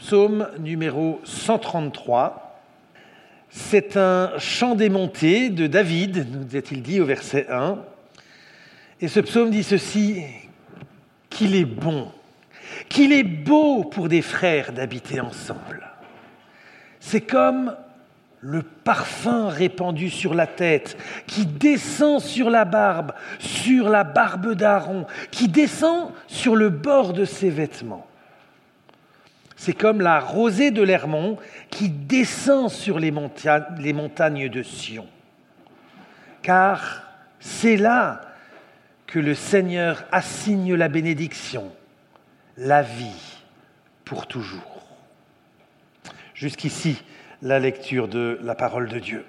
psaume numéro 133. C'est un chant démonté de David, nous a-t-il dit au verset 1. Et ce psaume dit ceci, qu'il est bon, qu'il est beau pour des frères d'habiter ensemble. C'est comme le parfum répandu sur la tête, qui descend sur la barbe, sur la barbe d'Aaron, qui descend sur le bord de ses vêtements. C'est comme la rosée de l'Hermont qui descend sur les, montagnes de Sion. Car c'est là que le Seigneur assigne la bénédiction, la vie pour toujours. Jusqu'ici, la lecture de la parole de Dieu.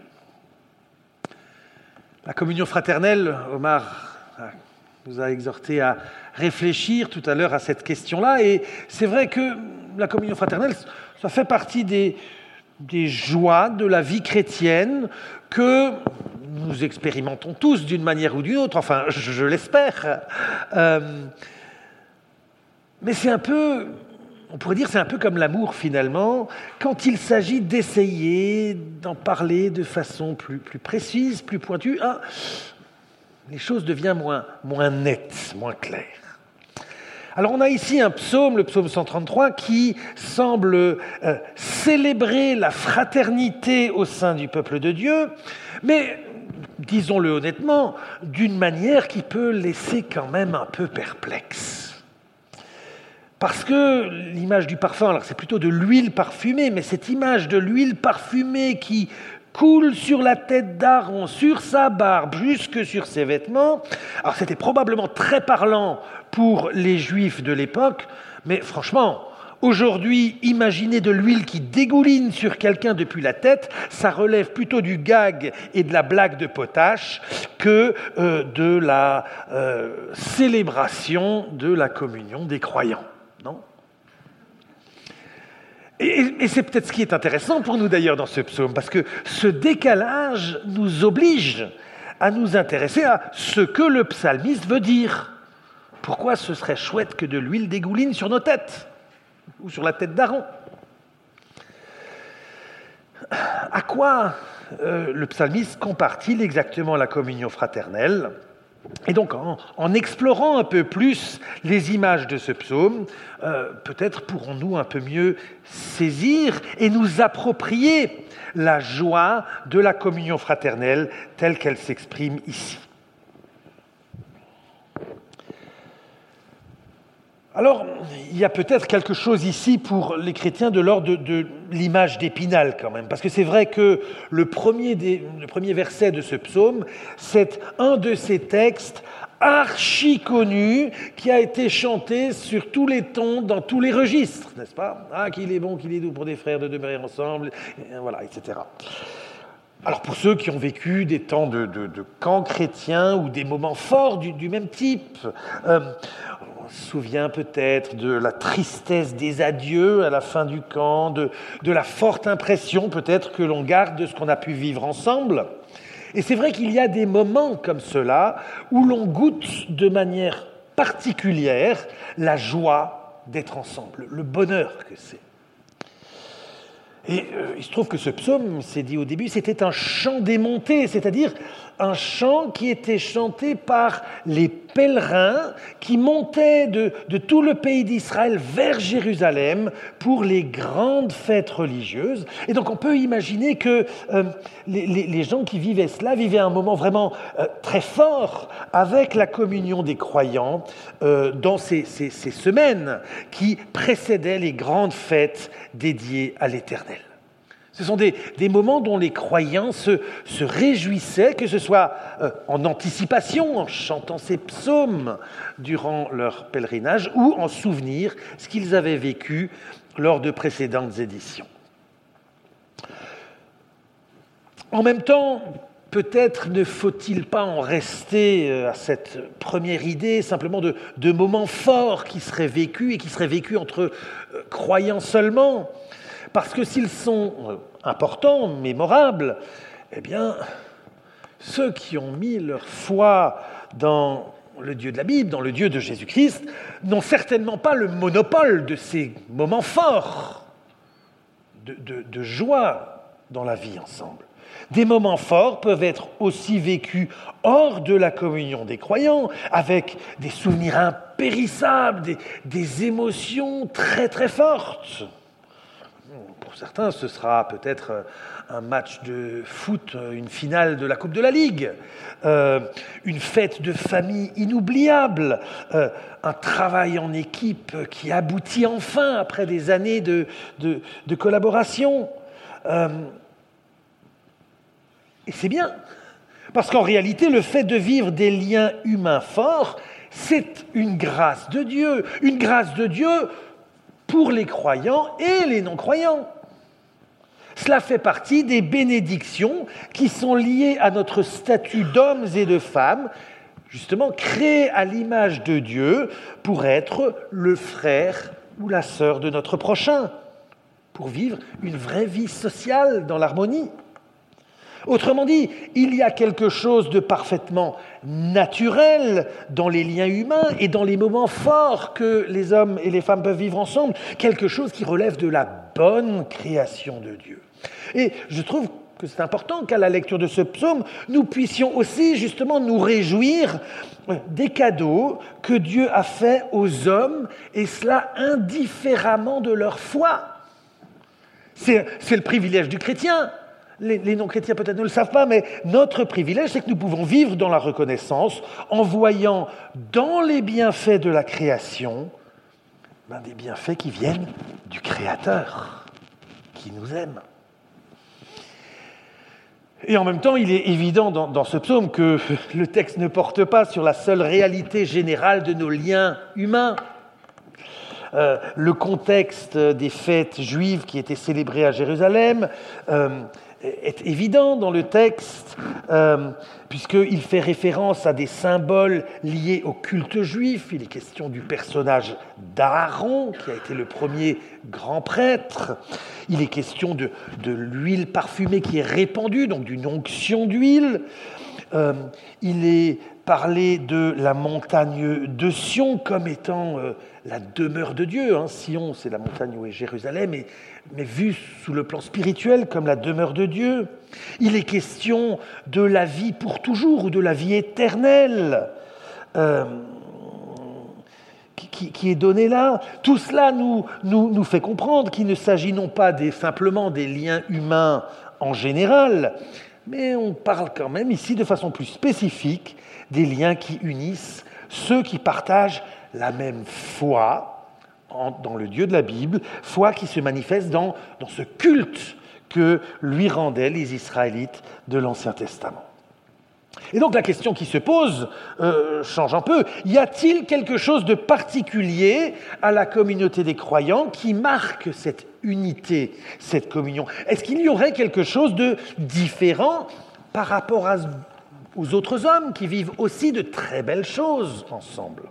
La communion fraternelle, Omar nous a exhorté à réfléchir tout à l'heure à cette question-là, et c'est vrai que la communion fraternelle, ça fait partie des, joies de la vie chrétienne que nous expérimentons tous d'une manière ou d'une autre, enfin je, l'espère. Euh, mais c'est un peu on pourrait dire c'est un peu comme l'amour finalement, quand il s'agit d'essayer d'en parler de façon plus, précise, plus pointue, ah, les choses deviennent moins nettes, moins claires. Alors on a ici un psaume, le psaume 133, qui semble euh, célébrer la fraternité au sein du peuple de Dieu, mais disons-le honnêtement, d'une manière qui peut laisser quand même un peu perplexe. Parce que l'image du parfum, alors c'est plutôt de l'huile parfumée, mais cette image de l'huile parfumée qui coule sur la tête d'Aaron, sur sa barbe, jusque sur ses vêtements, alors c'était probablement très parlant pour les juifs de l'époque, mais franchement, Aujourd'hui, imaginer de l'huile qui dégouline sur quelqu'un depuis la tête, ça relève plutôt du gag et de la blague de potache que euh, de la euh, célébration de la communion des croyants. Et, c'est peut-être ce qui est intéressant pour nous d'ailleurs dans ce psaume, parce que ce décalage nous oblige à nous intéresser à ce que le psalmiste veut dire. Pourquoi ce serait chouette que de l'huile dégouline sur nos têtes ou sur la tête d'Aaron? À quoi euh, le psalmiste compare-t-il exactement la communion fraternelle? Et donc, en, explorant un peu plus les images de ce psaume, euh, peut-être pourrons-nous un peu mieux saisir et nous approprier la joie de la communion fraternelle telle qu'elle s'exprime ici. Alors, il y a peut-être quelque chose ici pour les chrétiens de l'ordre de, l'image d'Épinal quand même, parce que c'est vrai que le premier, verset de ce psaume, c'est un de ces textes archi connu qui a été chanté sur tous les tons, dans tous les registres, n'est-ce pas? Ah, qu'il est bon, qu'il est doux pour des frères de demeurer ensemble, voilà, etc. Alors pour ceux qui ont vécu des temps de, camps chrétiens ou des moments forts du, même type, euh, se souvient peut-être de la tristesse des adieux à la fin du camp, de, la forte impression peut-être que l'on garde de ce qu'on a pu vivre ensemble. Et c'est vrai qu'il y a des moments comme cela où l'on goûte de manière particulière la joie d'être ensemble, le bonheur que c'est. Et euh, il se trouve que ce psaume, c'est dit au début, c'était un chant démonté, c'est-à-dire un chant qui était chanté par les pèlerins qui montaient de, tout le pays d'Israël vers Jérusalem pour les grandes fêtes religieuses. Et donc on peut imaginer que euh, les, gens qui vivaient cela vivaient un moment vraiment euh, très fort avec la communion des croyants dans ces semaines qui précédaient les grandes fêtes dédiées à l'Éternel. Ce sont des, moments dont les croyants se, réjouissaient, que ce soit euh, en anticipation, en chantant ces psaumes durant leur pèlerinage, ou en souvenir ce qu'ils avaient vécu lors de précédentes éditions. En même temps, peut-être ne faut-il pas en rester euh, à cette première idée simplement de, de moments forts qui seraient vécus et qui seraient vécus entre euh, croyants seulement. Parce que s'ils sont importants, mémorables, eh bien, ceux qui ont mis leur foi dans le Dieu de la Bible, dans le Dieu de Jésus-Christ, n'ont certainement pas le monopole de ces moments forts. de, joie dans la vie ensemble. Des moments forts peuvent être aussi vécus hors de la communion des croyants, avec des souvenirs impérissables, des émotions très très fortes. Pour certains, ce sera peut-être un match de foot, une finale de la Coupe de la Ligue, euh, une fête de famille inoubliable, euh, un travail en équipe qui aboutit enfin après des années de, collaboration. Euh, et c'est bien, parce qu'en réalité, le fait de vivre des liens humains forts, c'est une grâce de Dieu, une grâce de Dieu pour les croyants et les non-croyants. Cela fait partie des bénédictions qui sont liées à notre statut d'hommes et de femmes, justement créés à l'image de Dieu pour être le frère ou la sœur de notre prochain, pour vivre une vraie vie sociale dans l'harmonie. Autrement dit, il y a quelque chose de parfaitement naturel dans les liens humains et dans les moments forts que les hommes et les femmes peuvent vivre ensemble, quelque chose qui relève de la bonne création de Dieu. Et je trouve que c'est important qu'à la lecture de ce psaume, nous puissions aussi justement nous réjouir des cadeaux que Dieu a faits aux hommes, et cela indifféremment de leur foi. C'est le privilège du chrétien les, non-chrétiens peut-être ne le savent pas, mais notre privilège, c'est que nous pouvons vivre dans la reconnaissance en voyant dans les bienfaits de la création ben, des bienfaits qui viennent du Créateur, qui nous aime. Et en même temps, il est évident dans, ce psaume que le texte ne porte pas sur la seule réalité générale de nos liens humains. Euh, le contexte des fêtes juives qui étaient célébrées à Jérusalem, euh, est évident dans le texte, euh, puisqu'il fait référence à des symboles liés au culte juif. Il est question du personnage d'Aaron, qui a été le premier grand prêtre. Il est question de, l'huile parfumée qui est répandue, donc d'une onction d'huile. Euh, il est parlé de la montagne de Sion comme étant euh, la demeure de Dieu. Hein. Sion, c'est la montagne où est Jérusalem, mais vu sous le plan spirituel comme la demeure de Dieu. Il est question de la vie pour toujours ou de la vie éternelle euh, qui, est donnée là. Tout cela nous, nous, nous fait comprendre qu'il ne s'agit non pas des, simplement des liens humains en général, mais on parle quand même ici de façon plus spécifique des liens qui unissent ceux qui partagent la même foi, dans le Dieu de la Bible, foi qui se manifeste dans, dans ce culte que lui rendaient les Israélites de l'Ancien Testament. Et donc la question qui se pose euh, change un peu. Y a-t-il quelque chose de particulier à la communauté des croyants qui marque cette unité, cette communion? Est-ce qu'il y aurait quelque chose de différent par rapport aux autres hommes qui vivent aussi de très belles choses ensemble?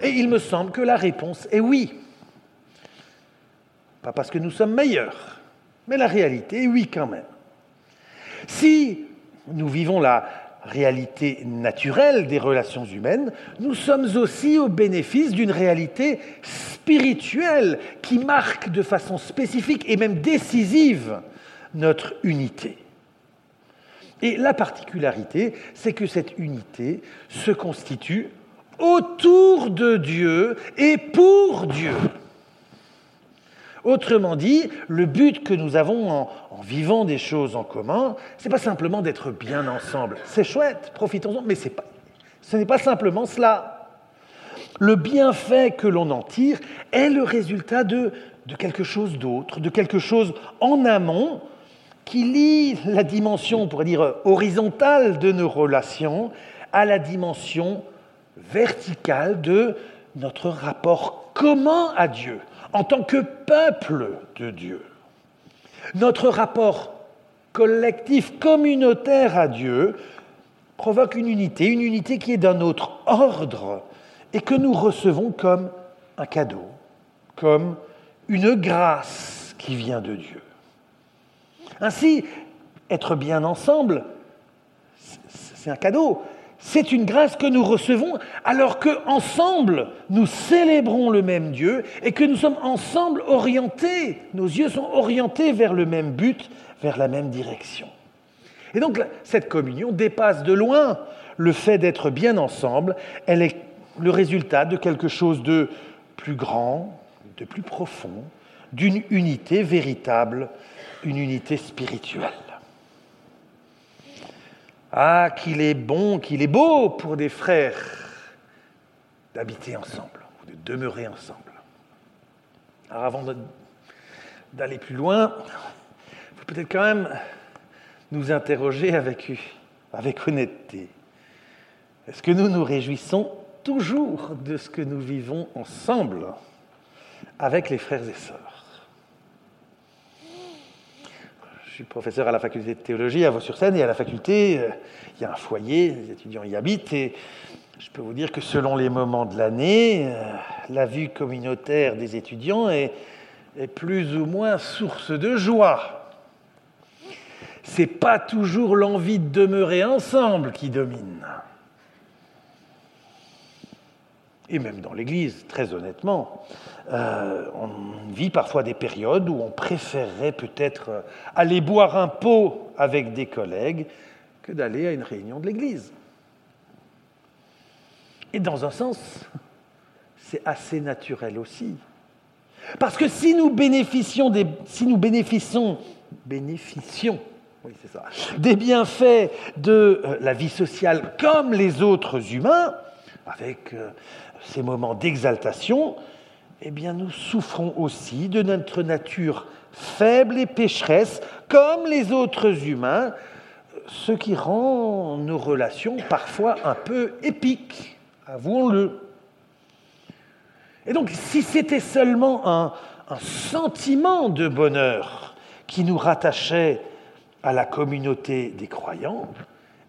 Et il me semble que la réponse est oui. Pas parce que nous sommes meilleurs, mais la réalité est oui quand même. Si nous vivons la réalité naturelle des relations humaines, nous sommes aussi au bénéfice d'une réalité spirituelle qui marque de façon spécifique et même décisive notre unité. Et la particularité, c'est que cette unité se constitue autour de Dieu et pour Dieu. Autrement dit, le but que nous avons en, vivant des choses en commun, ce n'est pas simplement d'être bien ensemble. C'est chouette, profitons-en, mais pas, ce n'est pas simplement cela. Le bienfait que l'on en tire est le résultat de, de quelque chose d'autre, de quelque chose en amont qui lie la dimension, on pourrait dire, horizontale de nos relations à la dimension verticale de notre rapport commun à Dieu, en tant que peuple de Dieu. Notre rapport collectif, communautaire à Dieu, provoque une unité, une unité qui est d'un autre ordre et que nous recevons comme un cadeau, comme une grâce qui vient de Dieu. Ainsi, être bien ensemble, c'est un cadeau, c'est une grâce que nous recevons alors que ensemble nous célébrons le même Dieu et que nous sommes ensemble orientés, nos yeux sont orientés vers le même but, vers la même direction. Et donc cette communion dépasse de loin le fait d'être bien ensemble, elle est le résultat de quelque chose de plus grand, de plus profond, d'une unité véritable, une unité spirituelle. Ah, qu'il est bon, qu'il est beau pour des frères d'habiter ensemble, de demeurer ensemble. Alors avant d'aller plus loin, il faut peut-être quand même nous interroger avec, avec honnêteté. Est-ce que nous nous réjouissons toujours de ce que nous vivons ensemble avec les frères et sœurs Je suis professeur à la faculté de théologie à Vaux-sur-Seine et à la faculté, euh, il y a un foyer, les étudiants y habitent et je peux vous dire que selon les moments de l'année, euh, la vue communautaire des étudiants est, est plus ou moins source de joie c'est pas toujours l'envie de demeurer ensemble qui domine. Et même dans l'Église, très honnêtement, euh, on vit parfois des périodes où on préférerait peut-être aller boire un pot avec des collègues que d'aller à une réunion de l'Église. Et dans un sens, c'est assez naturel aussi. Parce que si nous bénéficions des, si nous bénéficions, bénéficions oui, c'est ça. Des bienfaits de euh, la vie sociale comme les autres humains, avec euh, ces moments d'exaltation, eh bien nous souffrons aussi de notre nature faible et pécheresse comme les autres humains, ce qui rend nos relations parfois un peu épiques, avouons-le. Et donc si c'était seulement un, sentiment de bonheur qui nous rattachait à la communauté des croyants,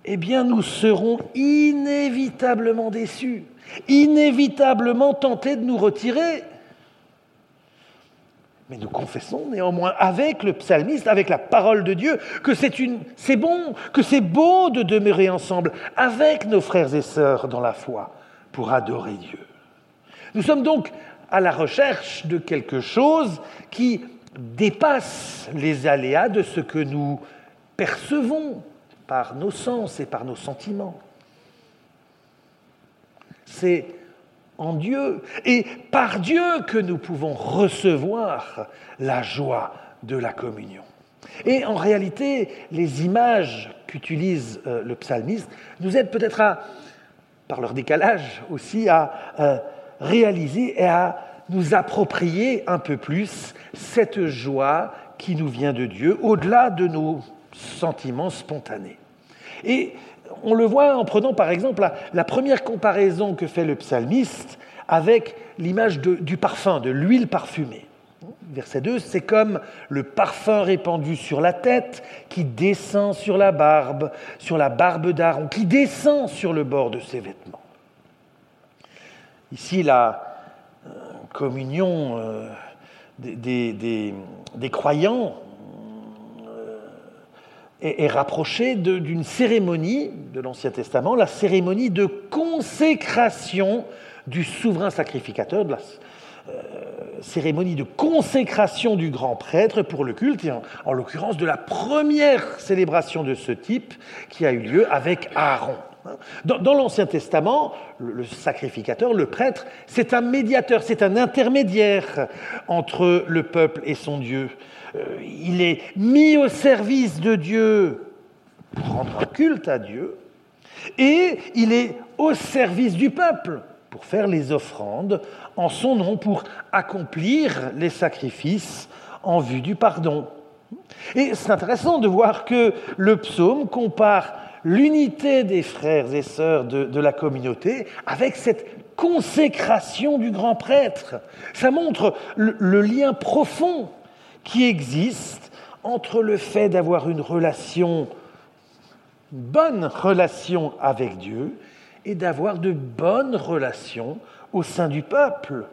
eh bien nous serons inévitablement déçus, inévitablement tentés de nous retirer. Mais nous confessons néanmoins avec le psalmiste, avec la parole de Dieu, que c'est bon, que c'est beau de demeurer ensemble avec nos frères et sœurs dans la foi pour adorer Dieu. Nous sommes donc à la recherche de quelque chose qui dépasse les aléas de ce que nous percevons par nos sens et par nos sentiments. C'est en Dieu et par Dieu que nous pouvons recevoir la joie de la communion. Et en réalité, les images qu'utilise euh, le psalmiste nous aident peut-être à, par leur décalage aussi, à euh, réaliser et à nous approprier un peu plus cette joie qui nous vient de Dieu, au-delà de nos sentiment spontané. Et on le voit en prenant par exemple la, première comparaison que fait le psalmiste avec l'image du parfum, de l'huile parfumée. Verset 2, c'est comme le parfum répandu sur la tête qui descend sur la barbe, sur la barbe d'Aaron, qui descend sur le bord de ses vêtements. Ici, la euh, communion euh, des, des croyants est, rapproché d'une cérémonie de l'Ancien Testament, la cérémonie de consécration du souverain sacrificateur, de la euh, cérémonie de consécration du grand prêtre pour le culte, et en, l'occurrence de la première célébration de ce type qui a eu lieu avec Aaron. Dans, l'Ancien Testament, le, sacrificateur, le prêtre, c'est un médiateur, c'est un intermédiaire entre le peuple et son Dieu. Euh, il est mis au service de Dieu pour rendre culte à Dieu, et il est au service du peuple pour faire les offrandes en son nom, pour accomplir les sacrifices en vue du pardon. Et c'est intéressant de voir que le psaume compare l'unité des frères et sœurs de, la communauté avec cette consécration du grand prêtre. Ça montre le lien profond qui existe entre le fait d'avoir une relation, une bonne relation avec Dieu, et d'avoir de bonnes relations au sein du peuple.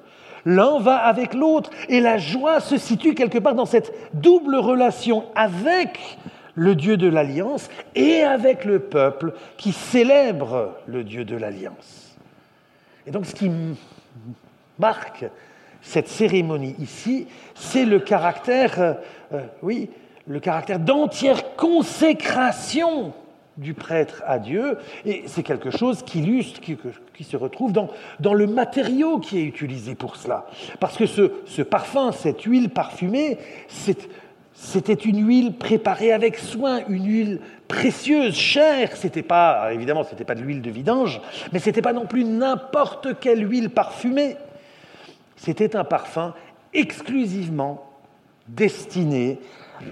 L'un va avec l'autre, et la joie se situe quelque part dans cette double relation avec le Dieu de l'Alliance, et avec le peuple qui célèbre le Dieu de l'Alliance. Et donc ce qui marque cette cérémonie ici, c'est le caractère, euh, euh, oui, le caractère d'entière consécration du prêtre à Dieu, et c'est quelque chose qui illustre, qui, se retrouve dans, dans, le matériau qui est utilisé pour cela. Parce que ce, ce parfum, cette huile parfumée, c'était une huile préparée avec soin, une huile précieuse, chère. C'était pas, évidemment, c'était pas de l'huile de vidange, mais c'était pas non plus n'importe quelle huile parfumée. C'était un parfum exclusivement destiné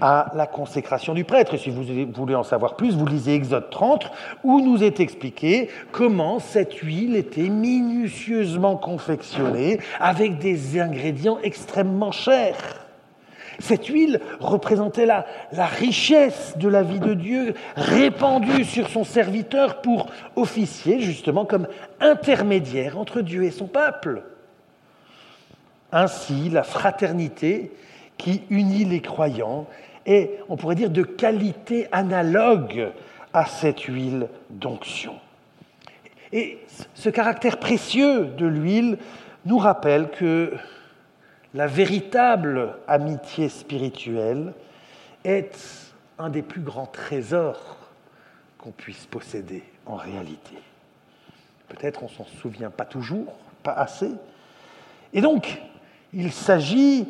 à la consécration du prêtre. Et si vous voulez en savoir plus, vous lisez Exode 30, où nous est expliqué comment cette huile était minutieusement confectionnée avec des ingrédients extrêmement chers. Cette huile représentait la, la, richesse de la vie de Dieu répandue sur son serviteur pour officier justement comme intermédiaire entre Dieu et son peuple. Ainsi, la fraternité qui unit les croyants est, on pourrait dire, de qualité analogue à cette huile d'onction. Et ce caractère précieux de l'huile nous rappelle que la véritable amitié spirituelle est un des plus grands trésors qu'on puisse posséder en réalité. Peut-être on s'en souvient pas toujours, pas assez. Et donc, il s'agit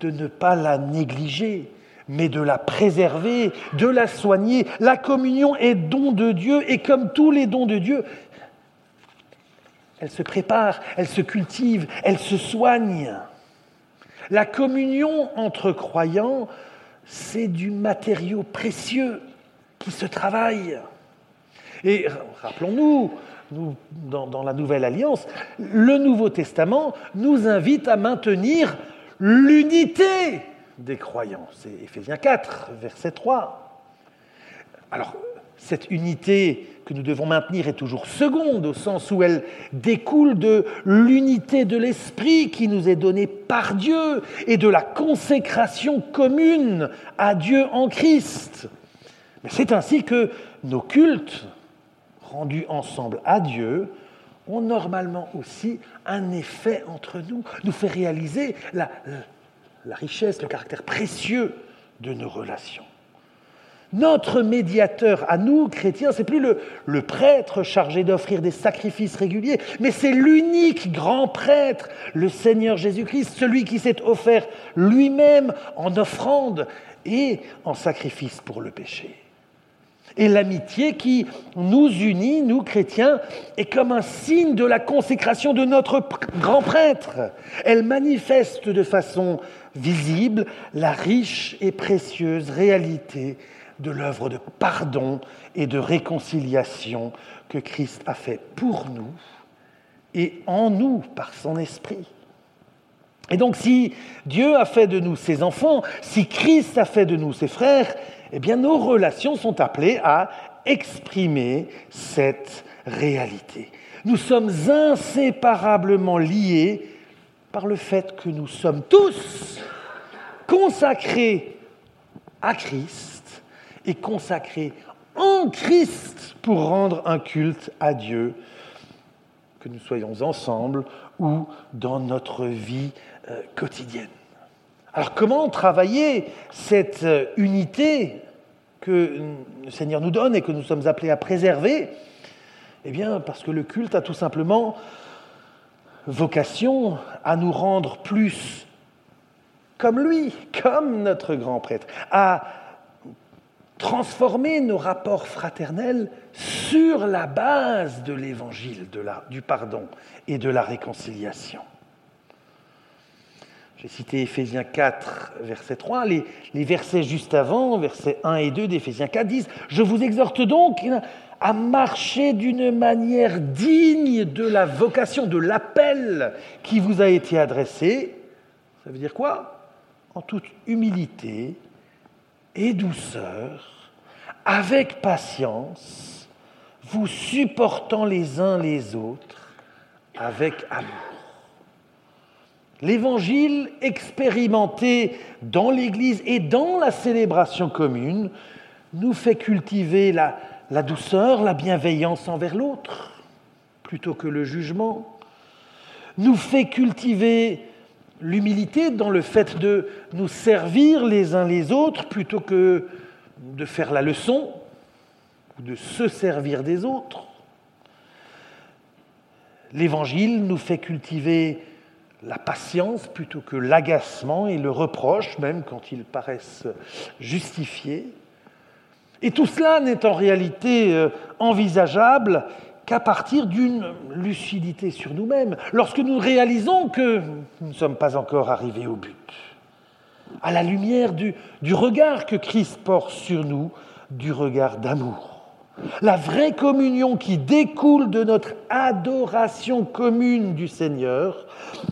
de ne pas la négliger, mais de la préserver, de la soigner. La communion est don de Dieu et comme tous les dons de Dieu, elle se prépare, elle se cultive, elle se soigne. La communion entre croyants, c'est du matériau précieux qui se travaille. Et rappelons-nous, dans, la Nouvelle Alliance, le Nouveau Testament nous invite à maintenir l'unité des croyants. C'est Éphésiens 4, verset 3. Alors, cette unité que nous devons maintenir est toujours seconde, au sens où elle découle de l'unité de l'esprit qui nous est donnée par Dieu et de la consécration commune à Dieu en Christ. Mais c'est ainsi que nos cultes, rendus ensemble à Dieu, ont normalement aussi un effet entre nous, nous fait réaliser la, richesse, le caractère précieux de nos relations. Notre médiateur à nous, chrétiens, c'est plus le, le, prêtre chargé d'offrir des sacrifices réguliers, mais c'est l'unique grand prêtre, le Seigneur Jésus-Christ, celui qui s'est offert lui-même en offrande et en sacrifice pour le péché. Et l'amitié qui nous unit, nous chrétiens, est comme un signe de la consécration de notre grand prêtre. Elle manifeste de façon visible la riche et précieuse réalité de l'œuvre de pardon et de réconciliation que Christ a fait pour nous et en nous par son esprit. Et donc si Dieu a fait de nous ses enfants, si Christ a fait de nous ses frères, eh bien nos relations sont appelées à exprimer cette réalité. Nous sommes inséparablement liés par le fait que nous sommes tous consacrés à Christ et consacrés en Christ pour rendre un culte à Dieu, que nous soyons ensemble ou dans notre vie euh, quotidienne. Alors comment travailler cette euh, unité que le Seigneur nous donne et que nous sommes appelés à préserver? Eh bien parce que le culte a tout simplement vocation à nous rendre plus comme lui, comme notre grand prêtre, à transformer nos rapports fraternels sur la base de l'évangile, du pardon et de la réconciliation. J'ai cité Éphésiens 4, verset 3. Les, les, versets juste avant, versets 1 et 2 d'Éphésiens 4 disent Je vous exhorte donc à marcher d'une manière digne de la vocation, de l'appel qui vous a été adressé. Ça veut dire quoi? En toute humilité et douceur, avec patience, vous supportant les uns les autres avec amour. L'évangile expérimenté dans l'Église et dans la célébration commune nous fait cultiver la, douceur, la bienveillance envers l'autre, plutôt que le jugement, nous fait cultiver l'humilité dans le fait de nous servir les uns les autres plutôt que de faire la leçon ou de se servir des autres. L'Évangile nous fait cultiver la patience plutôt que l'agacement et le reproche, même quand ils paraissent justifiés. Et tout cela n'est en réalité euh, envisageable qu'à partir d'une lucidité sur nous-mêmes, lorsque nous réalisons que nous ne sommes pas encore arrivés au but, à la lumière du, du regard que Christ porte sur nous, du regard d'amour. La vraie communion qui découle de notre adoration commune du Seigneur,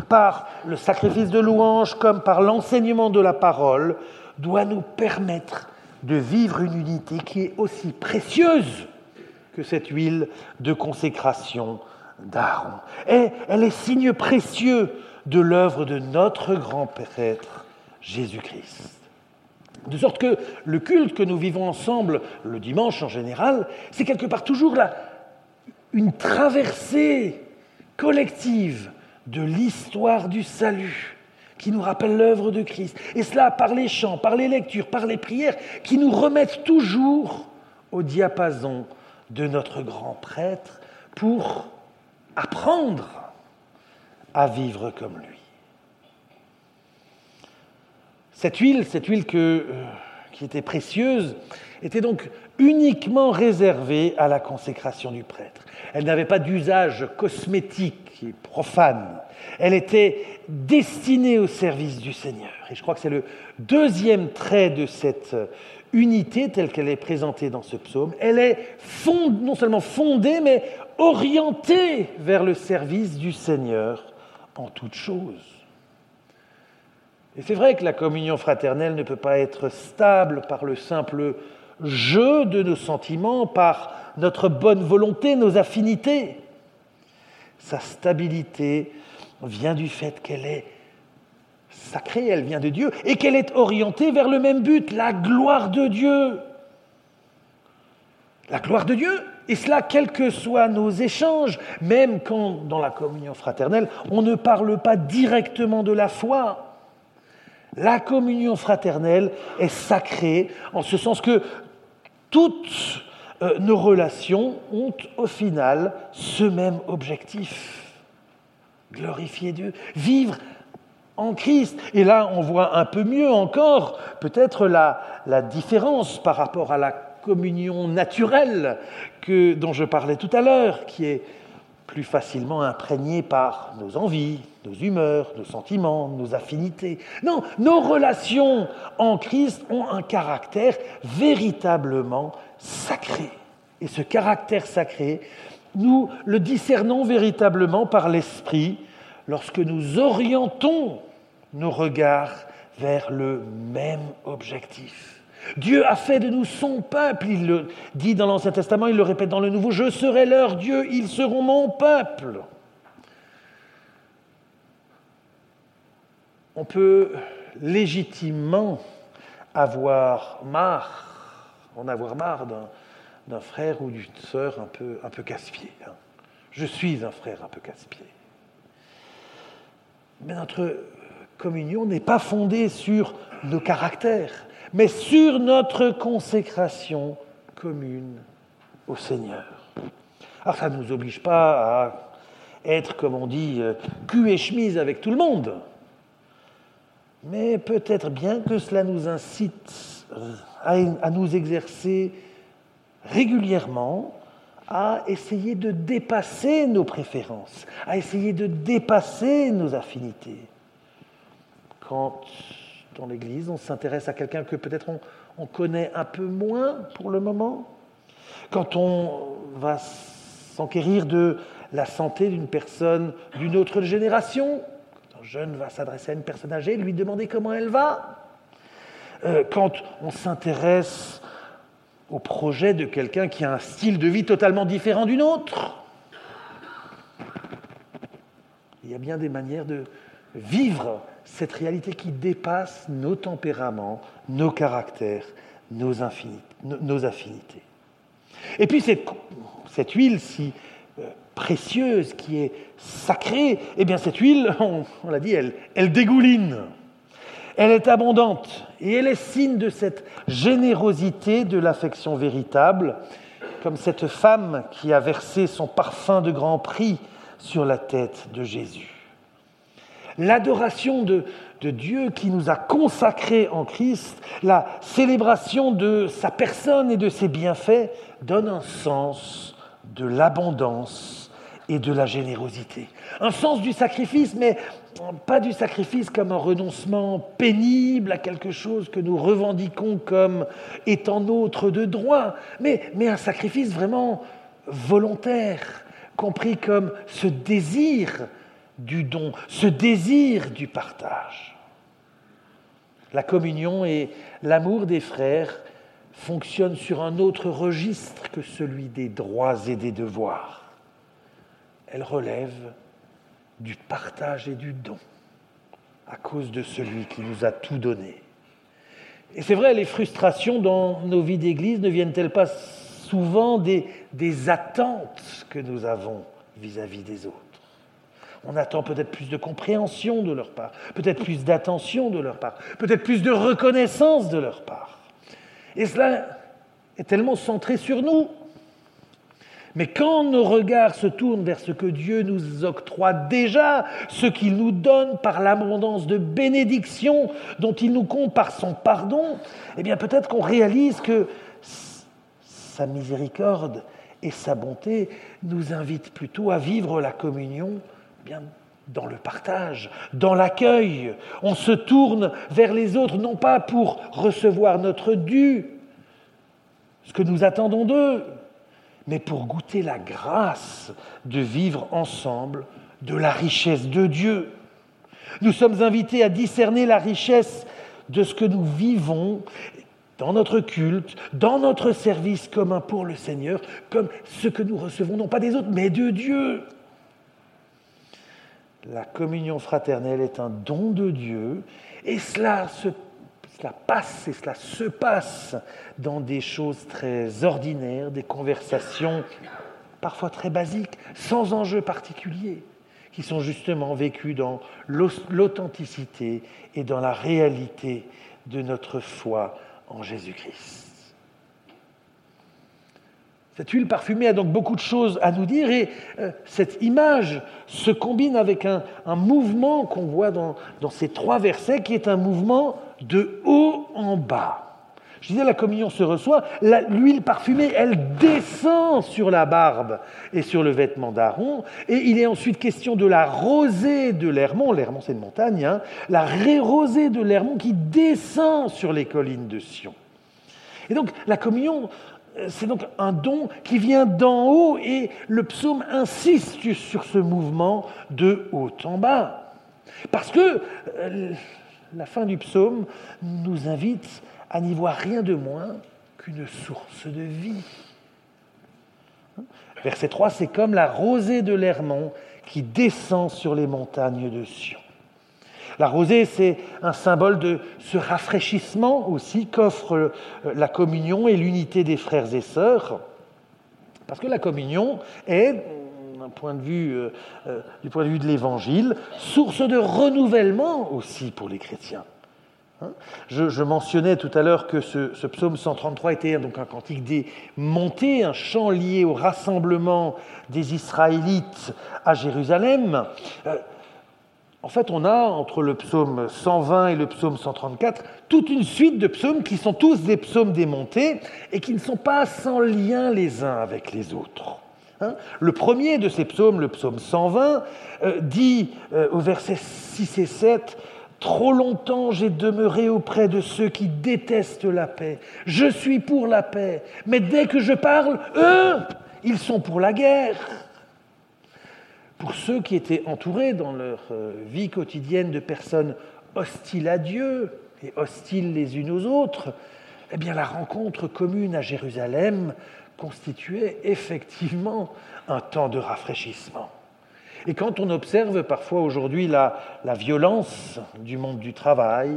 par le sacrifice de louange comme par l'enseignement de la parole, doit nous permettre de vivre une unité qui est aussi précieuse que cette huile de consécration d'Aaron. Et elle est signe précieux de l'œuvre de notre grand prêtre Jésus-Christ. De sorte que le culte que nous vivons ensemble le dimanche en général, c'est quelque part toujours là une traversée collective de l'histoire du salut qui nous rappelle l'œuvre de Christ. Et cela par les chants, par les lectures, par les prières, qui nous remettent toujours au diapason de notre grand prêtre pour apprendre à vivre comme lui. Cette huile, cette huile euh, qui était précieuse, était donc uniquement réservée à la consécration du prêtre. Elle n'avait pas d'usage cosmétique et profane. Elle était destinée au service du Seigneur. Et je crois que c'est le deuxième trait de cette unité telle qu'elle est présentée dans ce psaume. Elle est non seulement fondée, mais orientée vers le service du Seigneur en toutes choses. Et c'est vrai que la communion fraternelle ne peut pas être stable par le simple jeu de nos sentiments, par notre bonne volonté, nos affinités. Sa stabilité vient du fait qu'elle est sacrée, elle vient de Dieu, et qu'elle est orientée vers le même but, la gloire de Dieu. La gloire de Dieu, et cela quels que soient nos échanges, même quand dans la communion fraternelle, on ne parle pas directement de la foi. La communion fraternelle est sacrée en ce sens que toutes euh, nos relations ont au final ce même objectif. Glorifier Dieu, vivre en Christ. Et là, on voit un peu mieux encore peut-être la, différence par rapport à la communion naturelle dont je parlais tout à l'heure, qui est plus facilement imprégnée par nos envies, nos humeurs, nos sentiments, nos affinités. Non, nos relations en Christ ont un caractère véritablement sacré. Et ce caractère sacré, nous le discernons véritablement par l'Esprit lorsque nous orientons nos regards vers le même objectif. Dieu a fait de nous son peuple, il le dit dans l'Ancien Testament, il le répète dans le Nouveau, je serai leur Dieu, ils seront mon peuple. on peut légitimement avoir marre, en avoir marre d'un frère ou d'une sœur un peu, un casse-pied. Hein. Je suis un frère un peu casse-pied. Mais notre communion n'est pas fondée sur nos caractères, mais sur notre consécration commune au Seigneur. Alors ça ne nous oblige pas à être, comme on dit, euh, cul et chemise avec tout le monde. Mais peut-être bien que cela nous incite à, nous exercer régulièrement à essayer de dépasser nos préférences, à essayer de dépasser nos affinités. Quand l'Église, on s'intéresse à quelqu'un que peut-être on, on, connaît un peu moins pour le moment, quand on va s'enquérir de la santé d'une personne d'une autre génération, jeune va s'adresser à une personne âgée, lui demander comment elle va. Euh, quand on s'intéresse au projet de quelqu'un qui a un style de vie totalement différent d'une autre, il y a bien des manières de vivre cette réalité qui dépasse nos tempéraments, nos caractères, nos, affinités. Et puis cette, huile si euh, précieuse, qui est sacrée, eh bien cette huile, on, l'a dit, elle dégouline. Elle est abondante et elle est signe de cette générosité de l'affection véritable, comme cette femme qui a versé son parfum de grand prix sur la tête de Jésus. L'adoration de, Dieu qui nous a consacrés en Christ, la célébration de sa personne et de ses bienfaits donne un sens de l'abondance et de la générosité. Un sens du sacrifice, mais pas du sacrifice comme un renoncement pénible à quelque chose que nous revendiquons comme étant nôtre de droit, mais un sacrifice vraiment volontaire, compris comme ce désir du don, ce désir du partage. La communion et l'amour des frères fonctionnent sur un autre registre que celui des droits et des devoirs. Elles relèvent du partage et du don à cause de celui qui nous a tout donné. Et c'est vrai, les frustrations dans nos vies d'Église ne viennent-elles pas souvent des, attentes que nous avons vis-à-vis des autres? On attend peut-être plus de compréhension de leur part, peut-être plus d'attention de leur part, peut-être plus de reconnaissance de leur part. Et cela est tellement centré sur nous. Mais quand nos regards se tournent vers ce que Dieu nous octroie déjà, ce qu'il nous donne par l'abondance de bénédictions dont il nous compte par son pardon, eh bien peut-être qu'on réalise que sa miséricorde et sa bonté nous invitent plutôt à vivre la communion dans le partage, dans l'accueil. On se tourne vers les autres, non pas pour recevoir notre dû, ce que nous attendons d'eux, mais pour goûter la grâce de vivre ensemble de la richesse de Dieu. Nous sommes invités à discerner la richesse de ce que nous vivons dans notre culte, dans notre service commun pour le Seigneur, comme ce que nous recevons non pas des autres, mais de Dieu. La communion fraternelle est un don de Dieu et cela, se, passe et cela se passe dans des choses très ordinaires, des conversations parfois très basiques, sans enjeu particulier, qui sont justement vécues dans l'authenticité et dans la réalité de notre foi en Jésus-Christ. Cette huile parfumée a donc beaucoup de choses à nous dire et euh, cette image se combine avec un, mouvement qu'on voit dans, ces trois versets qui est un mouvement de haut en bas. Je disais, la communion se reçoit, l'huile parfumée, elle descend sur la barbe et sur le vêtement d'Aaron, et il est ensuite question de la rosée de l'Hermon, l'Hermon c'est une montagne, hein, la rosée de l'Hermon qui descend sur les collines de Sion. Et donc la communion c'est donc un don qui vient d'en haut et le psaume insiste sur ce mouvement de haut en bas. Parce que euh, la fin du psaume nous invite à n'y voir rien de moins qu'une source de vie. Verset 3, c'est comme la rosée de l'Hermon qui descend sur les montagnes de Sion. La rosée, c'est un symbole de ce rafraîchissement aussi qu'offre euh, la communion et l'unité des frères et sœurs. Parce que la communion est, point de vue, euh, euh, du point de vue de l'Évangile, source de renouvellement aussi pour les chrétiens. Hein? Je, mentionnais tout à l'heure que ce, psaume 133 était donc un cantique des montées, un chant lié au rassemblement des Israélites à Jérusalem. En fait, on a entre le psaume 120 et le psaume 134 toute une suite de psaumes qui sont tous des psaumes démontés et qui ne sont pas sans lien les uns avec les autres. Hein. le premier de ces psaumes, le psaume 120, euh, dit euh, au verset 6 et 7 Trop longtemps j'ai demeuré auprès de ceux qui détestent la paix. Je suis pour la paix, mais dès que je parle, eux, ils sont pour la guerre pour ceux qui étaient entourés dans leur euh, vie quotidienne de personnes hostiles à Dieu et hostiles les unes aux autres, eh bien la rencontre commune à Jérusalem constituait effectivement un temps de rafraîchissement. Et quand on observe parfois aujourd'hui la, violence du monde du travail,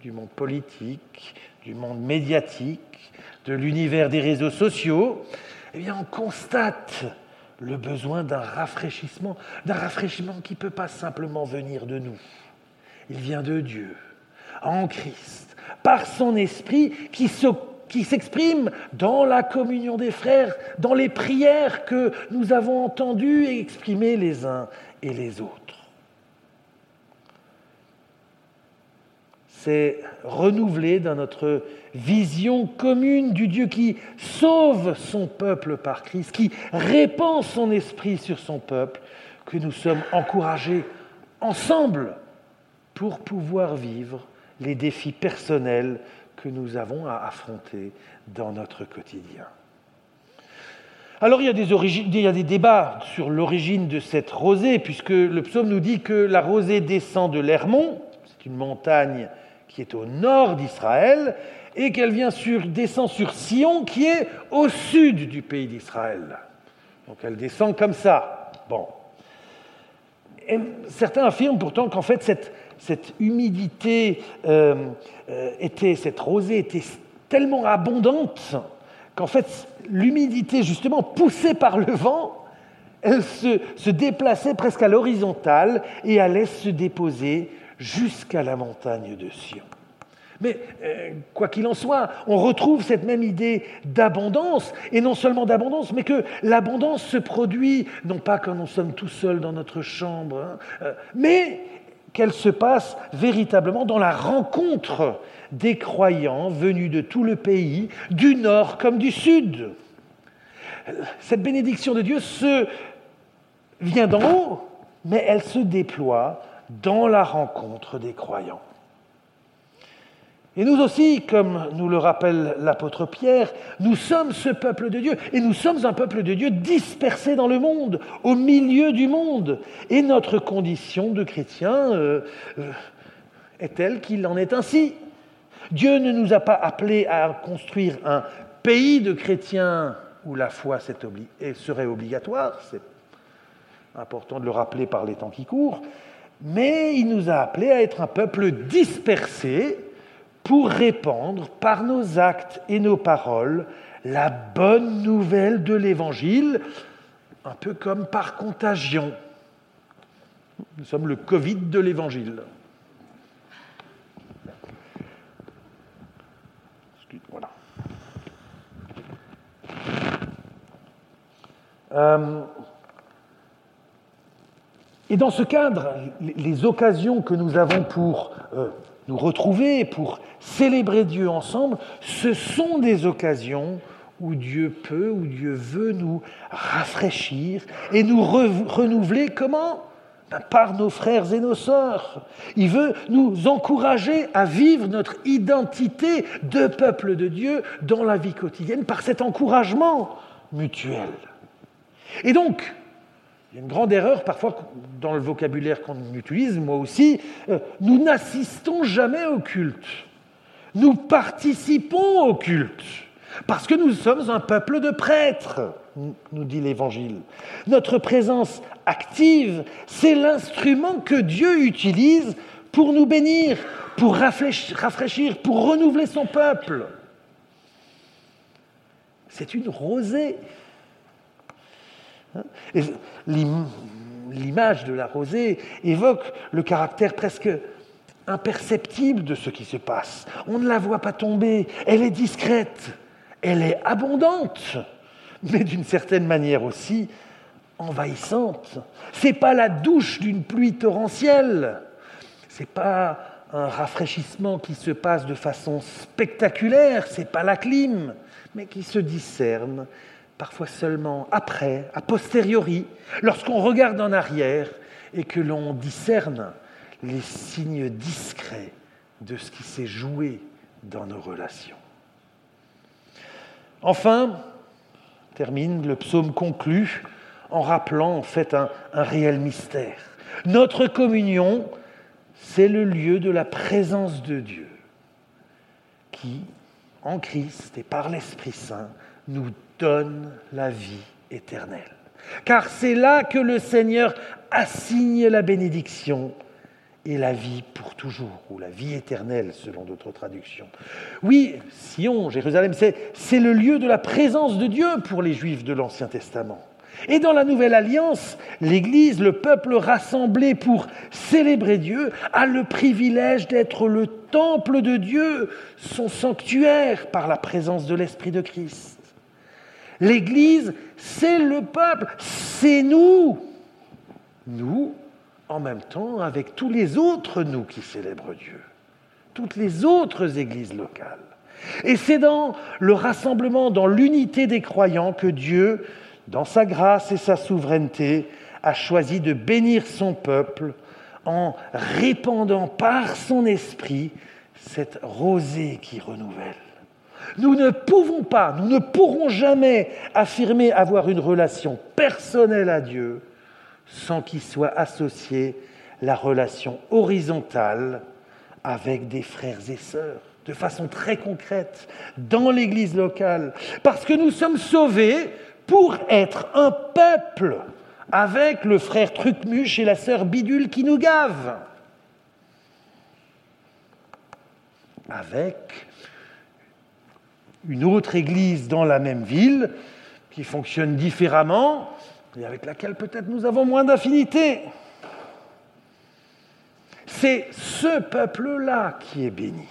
du monde politique, du monde médiatique, de l'univers des réseaux sociaux, eh bien on constate le besoin d'un rafraîchissement, d'un rafraîchissement qui ne peut pas simplement venir de nous. Il vient de Dieu, en Christ, par son esprit qui s'exprime dans la communion des frères, dans les prières que nous avons entendues et exprimées les uns et les autres. Renouvelé dans notre vision commune du Dieu qui sauve son peuple par Christ, qui répand son esprit sur son peuple, que nous sommes encouragés ensemble pour pouvoir vivre les défis personnels que nous avons à affronter dans notre quotidien. Alors il y a des, débats sur l'origine de cette rosée, puisque le psaume nous dit que la rosée descend de l'Hermon, c'est une montagne qui est au nord d'Israël, et qu'elle vient sur, descend sur Sion, qui est au sud du pays d'Israël. Donc elle descend comme ça. Bon. Certains affirment pourtant qu'en fait cette, cette humidité euh, euh, était, cette rosée était tellement abondante qu'en fait l'humidité justement poussée par le vent, elle se, se déplaçait presque à l'horizontale et allait se déposer jusqu'à la montagne de Sion. Mais euh, quoi qu'il en soit, on retrouve cette même idée d'abondance, et non seulement d'abondance, mais que l'abondance se produit non pas quand nous sommes tout seuls dans notre chambre, hein, euh, mais qu'elle se passe véritablement dans la rencontre des croyants venus de tout le pays, du nord comme du sud. Cette bénédiction de Dieu se vient d'en haut, mais elle se déploie dans la rencontre des croyants. Et nous aussi, comme nous le rappelle l'apôtre Pierre, nous sommes ce peuple de Dieu, et nous sommes un peuple de Dieu dispersé dans le monde, au milieu du monde. Et notre condition de chrétien euh, euh, est telle qu'il en est ainsi. Dieu ne nous a pas appelés à construire un pays de chrétiens où la foi serait obligatoire, c'est important de le rappeler par les temps qui courent, mais il nous a appelés à être un peuple dispersé, pour répandre par nos actes et nos paroles la bonne nouvelle de l'Évangile, un peu comme par contagion. Nous sommes le Covid de l'Évangile. Euh, et dans ce cadre, les occasions que nous avons pour euh, nous retrouver, pour célébrer Dieu ensemble, ce sont des occasions où Dieu peut, où Dieu veut nous rafraîchir et nous renouveler. Comment? Ben, Par nos frères et nos sœurs. Il veut nous encourager à vivre notre identité de peuple de Dieu dans la vie quotidienne par cet encouragement mutuel. Et donc, il y a une grande erreur parfois dans le vocabulaire qu'on utilise, moi aussi. Euh, nous n'assistons jamais au culte. Nous participons au culte. Parce que nous sommes un peuple de prêtres, nous dit l'Évangile. Notre présence active, c'est l'instrument que Dieu utilise pour nous bénir, pour rafraîchir, pour renouveler son peuple. C'est une rosée. Hein l'image de la rosée évoque le caractère presque imperceptible de ce qui se passe. On ne la voit pas tomber, elle est discrète, elle est abondante, mais d'une certaine manière aussi envahissante. C'est pas la douche d'une pluie torrentielle, c'est pas un rafraîchissement qui se passe de façon spectaculaire, c'est pas la clim, mais qui se discerne parfois seulement après, a posteriori, lorsqu'on regarde en arrière et que l'on discerne les signes discrets de ce qui s'est joué dans nos relations. Enfin, termine, le psaume conclut en rappelant en fait un, un réel mystère. Notre communion, c'est le lieu de la présence de Dieu qui, en Christ et par l'Esprit Saint, nous donne la vie éternelle. car c'est là que le Seigneur assigne la bénédiction et la vie pour toujours, ou la vie éternelle selon d'autres traductions. Oui, Sion, Jérusalem, c'est le lieu de la présence de Dieu pour les Juifs de l'Ancien Testament. Et dans la Nouvelle Alliance, l'Église, le peuple rassemblé pour célébrer Dieu, a le privilège d'être le temple de Dieu, son sanctuaire par la présence de l'Esprit de Christ. L'Église, c'est le peuple, c'est nous. Nous, en même temps, avec tous les autres nous qui célèbrent Dieu, toutes les autres églises locales. Et c'est dans le rassemblement, dans l'unité des croyants que Dieu, dans sa grâce et sa souveraineté, a choisi de bénir son peuple en répandant par son esprit cette rosée qui renouvelle. Nous ne pouvons pas, nous ne pourrons jamais affirmer avoir une relation personnelle à Dieu sans qu'il soit associé la relation horizontale avec des frères et sœurs, de façon très concrète, dans l'Église locale. Parce que nous sommes sauvés pour être un peuple avec le frère Trucmuche et la sœur Bidule qui nous gavent. Avec une autre église dans la même ville qui fonctionne différemment et avec laquelle peut-être nous avons moins d'affinité. C'est ce peuple-là qui est béni.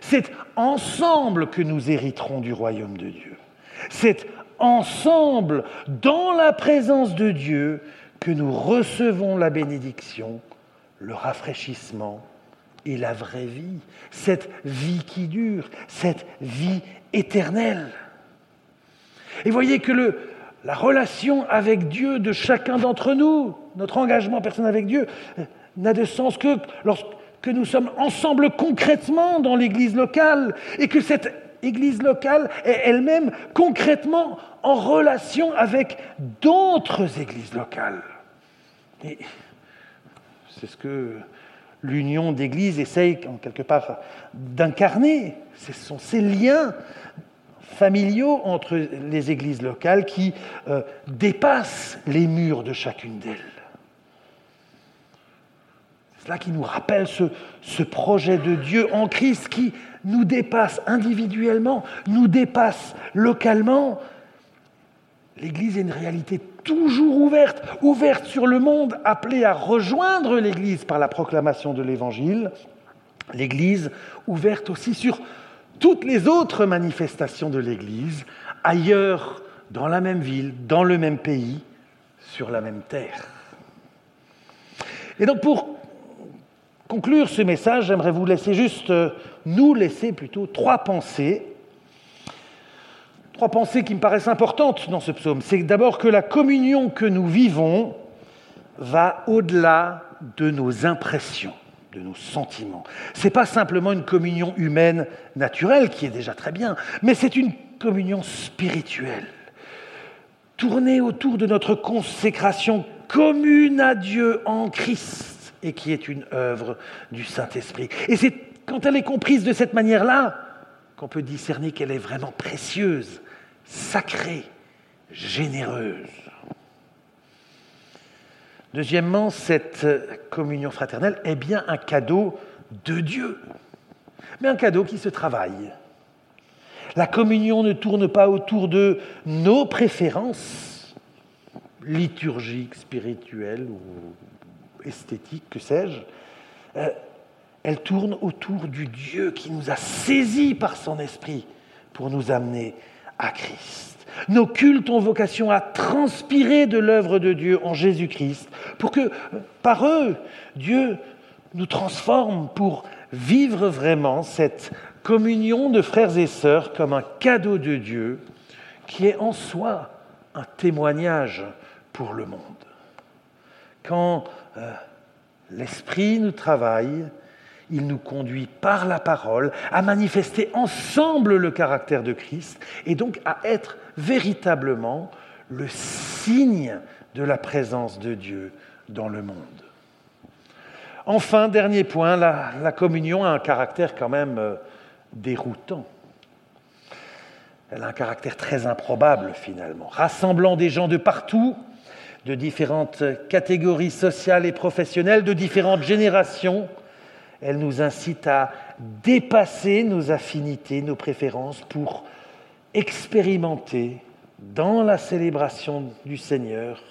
C'est ensemble que nous hériterons du royaume de Dieu. C'est ensemble, dans la présence de Dieu, que nous recevons la bénédiction, le rafraîchissement et la vraie vie, cette vie qui dure, cette vie éternelle. Et voyez que le, la relation avec Dieu de chacun d'entre nous, notre engagement personnel avec Dieu, n'a de sens que lorsque nous sommes ensemble concrètement dans l'Église locale et que cette Église locale est elle-même concrètement en relation avec d'autres Églises locales. Et c'est ce que l'union d'Églises essaye en quelque part d'incarner. Ce sont ces liens familiaux entre les églises locales qui euh, dépassent les murs de chacune d'elles. Cela qui nous rappelle ce, ce projet de Dieu en Christ qui nous dépasse individuellement, nous dépasse localement. L'Église est une réalité toujours ouverte, ouverte sur le monde, appelée à rejoindre l'Église par la proclamation de l'Évangile. L'Église ouverte aussi sur toutes les autres manifestations de l'Église ailleurs, dans la même ville, dans le même pays, sur la même terre. Et donc pour conclure ce message, j'aimerais vous laisser juste, euh, nous laisser plutôt, trois pensées. Trois pensées qui me paraissent importantes dans ce psaume. C'est d'abord que la communion que nous vivons va au-delà de nos impressions de nos sentiments. Ce n'est pas simplement une communion humaine naturelle, qui est déjà très bien, mais c'est une communion spirituelle, tournée autour de notre consécration commune à Dieu en Christ, et qui est une œuvre du Saint-Esprit. Et c'est quand elle est comprise de cette manière-là qu'on peut discerner qu'elle est vraiment précieuse, sacrée, généreuse. Deuxièmement, cette communion fraternelle est bien un cadeau de Dieu, mais un cadeau qui se travaille. La communion ne tourne pas autour de nos préférences liturgiques, spirituelles ou esthétiques, que sais-je. Euh, elle tourne autour du Dieu qui nous a saisis par son esprit pour nous amener à Christ. Nos cultes ont vocation à transpirer de l'œuvre de Dieu en Jésus-Christ, pour que par eux, Dieu nous transforme pour vivre vraiment cette communion de frères et sœurs comme un cadeau de Dieu qui est en soi un témoignage pour le monde. Quand euh, l'Esprit nous travaille, il nous conduit par la parole à manifester ensemble le caractère de Christ et donc à être véritablement le signe de la présence de Dieu dans le monde. Enfin, dernier point, la, communion a un caractère quand même euh, déroutant. Elle a un caractère très improbable finalement, rassemblant des gens de partout, de différentes catégories sociales et professionnelles, de différentes générations. Elle nous incite à dépasser nos affinités, nos préférences pour expérimenter dans la célébration du Seigneur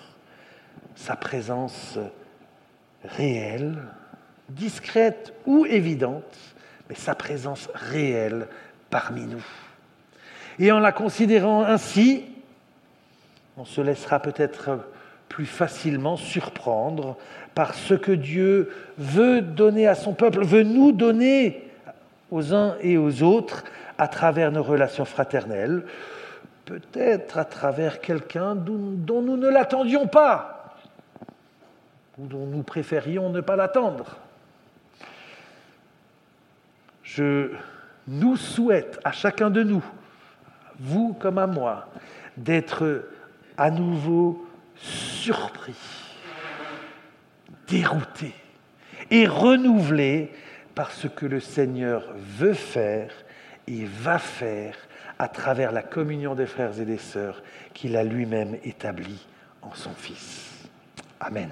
sa présence réelle, discrète ou évidente, mais sa présence réelle parmi nous. Et en la considérant ainsi, on se laissera peut-être plus facilement surprendre par ce que Dieu veut donner à son peuple, veut nous donner aux uns et aux autres à travers nos relations fraternelles, peut-être à travers quelqu'un dont nous ne l'attendions pas, ou dont nous préférions ne pas l'attendre. Je nous souhaite à chacun de nous, vous comme à moi, d'être à nouveau surpris, dérouté et renouvelé par ce que le Seigneur veut faire et va faire à travers la communion des frères et des sœurs qu'il a lui-même établie en son Fils. Amen.